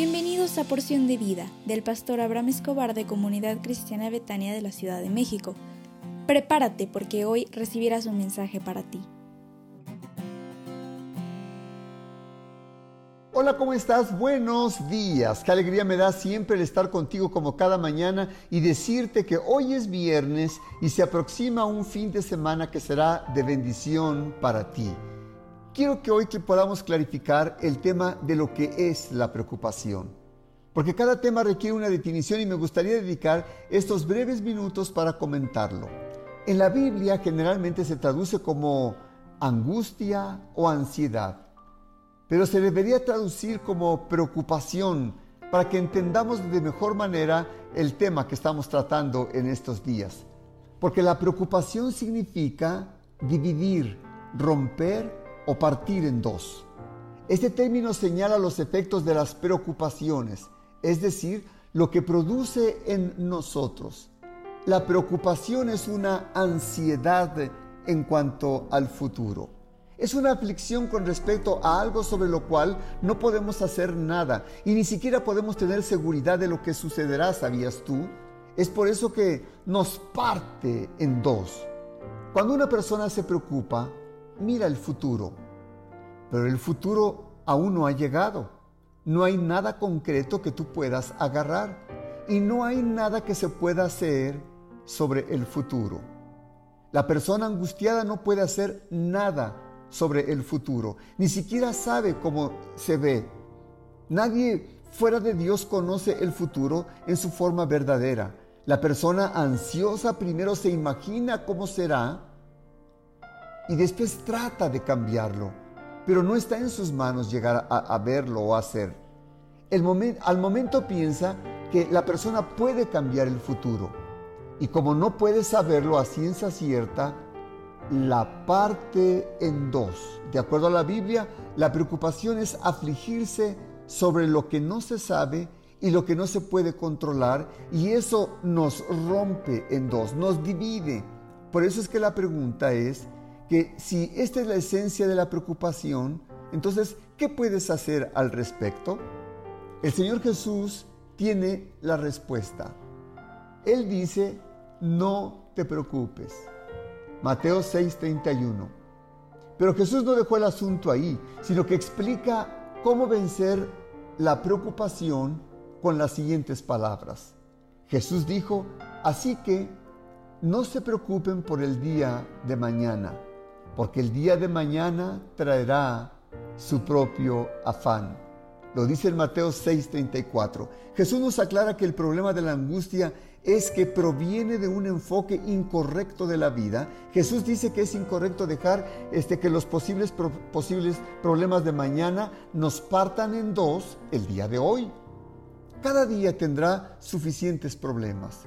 Bienvenidos a Porción de Vida del pastor Abraham Escobar de Comunidad Cristiana Betania de la Ciudad de México. Prepárate porque hoy recibirás un mensaje para ti. Hola, ¿cómo estás? Buenos días. Qué alegría me da siempre el estar contigo como cada mañana y decirte que hoy es viernes y se aproxima un fin de semana que será de bendición para ti. Quiero que hoy que podamos clarificar el tema de lo que es la preocupación. Porque cada tema requiere una definición y me gustaría dedicar estos breves minutos para comentarlo. En la Biblia generalmente se traduce como angustia o ansiedad pero se debería traducir como preocupación para que entendamos de mejor manera el tema que estamos tratando en estos días. Porque la preocupación significa dividir, romper o partir en dos. Este término señala los efectos de las preocupaciones, es decir, lo que produce en nosotros. La preocupación es una ansiedad en cuanto al futuro. Es una aflicción con respecto a algo sobre lo cual no podemos hacer nada y ni siquiera podemos tener seguridad de lo que sucederá, ¿sabías tú? Es por eso que nos parte en dos. Cuando una persona se preocupa, mira el futuro, pero el futuro aún no ha llegado. No hay nada concreto que tú puedas agarrar y no hay nada que se pueda hacer sobre el futuro. La persona angustiada no puede hacer nada sobre el futuro, ni siquiera sabe cómo se ve. Nadie fuera de Dios conoce el futuro en su forma verdadera. La persona ansiosa primero se imagina cómo será y después trata de cambiarlo, pero no está en sus manos llegar a, verlo o hacer. El al momento piensa que la persona puede cambiar el futuro y como no puede saberlo a ciencia cierta, la parte en dos. De acuerdo a la Biblia, la preocupación es afligirse sobre lo que no se sabe y lo que no se puede controlar y eso nos rompe en dos, nos divide. Por eso es que la pregunta es que si esta es la esencia de la preocupación, entonces, ¿qué puedes hacer al respecto? El Señor Jesús tiene la respuesta. Él dice, no te preocupes. Mateo 6:31. Pero Jesús no dejó el asunto ahí, sino que explica cómo vencer la preocupación con las siguientes palabras. Jesús dijo, así que no se preocupen por el día de mañana, porque el día de mañana traerá su propio afán. Lo dice en Mateo 6:34. Jesús nos aclara que el problema de la angustia es que proviene de un enfoque incorrecto de la vida. Jesús dice que es incorrecto dejar este, que los posibles, posibles problemas de mañana nos partan en dos el día de hoy. Cada día tendrá suficientes problemas.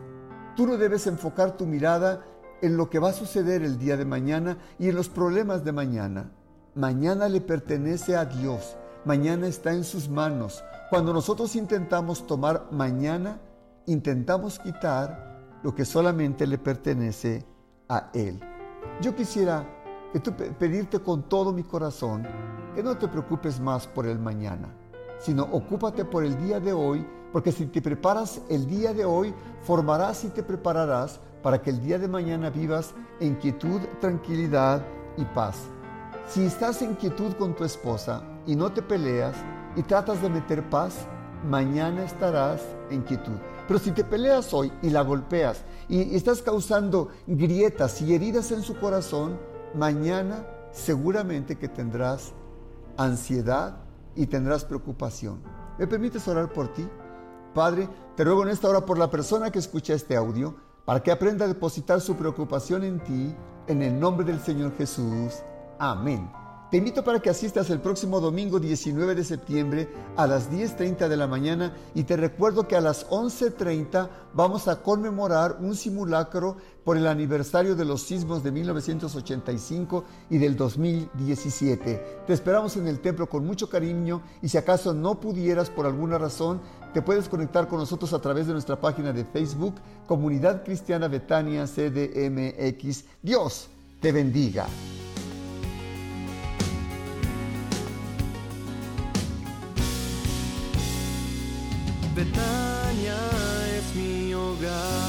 Tú no debes enfocar tu mirada en lo que va a suceder el día de mañana y en los problemas de mañana. Mañana le pertenece a Dios Mañana está en sus manos. Cuando nosotros intentamos tomar mañana, intentamos quitar lo que solamente le pertenece a Él. Yo quisiera que tú pedirte con todo mi corazón que no te preocupes más por el mañana, sino ocúpate por el día de hoy, porque si te preparas el día de hoy, formarás y te prepararás para que el día de mañana vivas en quietud, tranquilidad y paz. Si estás en quietud con tu esposa y no te peleas y tratas de meter paz, mañana estarás en quietud. Pero si te peleas hoy y la golpeas y estás causando grietas y heridas en su corazón, mañana seguramente que tendrás ansiedad y tendrás preocupación. ¿Me permites orar por ti? Padre, te ruego en esta hora por la persona que escucha este audio, para que aprenda a depositar su preocupación en ti, en el nombre del Señor Jesús. Amén. Te invito para que asistas el próximo domingo 19 de septiembre a las 10.30 de la mañana y te recuerdo que a las 11.30 vamos a conmemorar un simulacro por el aniversario de los sismos de 1985 y del 2017. Te esperamos en el templo con mucho cariño y si acaso no pudieras por alguna razón, te puedes conectar con nosotros a través de nuestra página de Facebook, Comunidad Cristiana Betania CDMX. Dios te bendiga. Betania es mi hogar.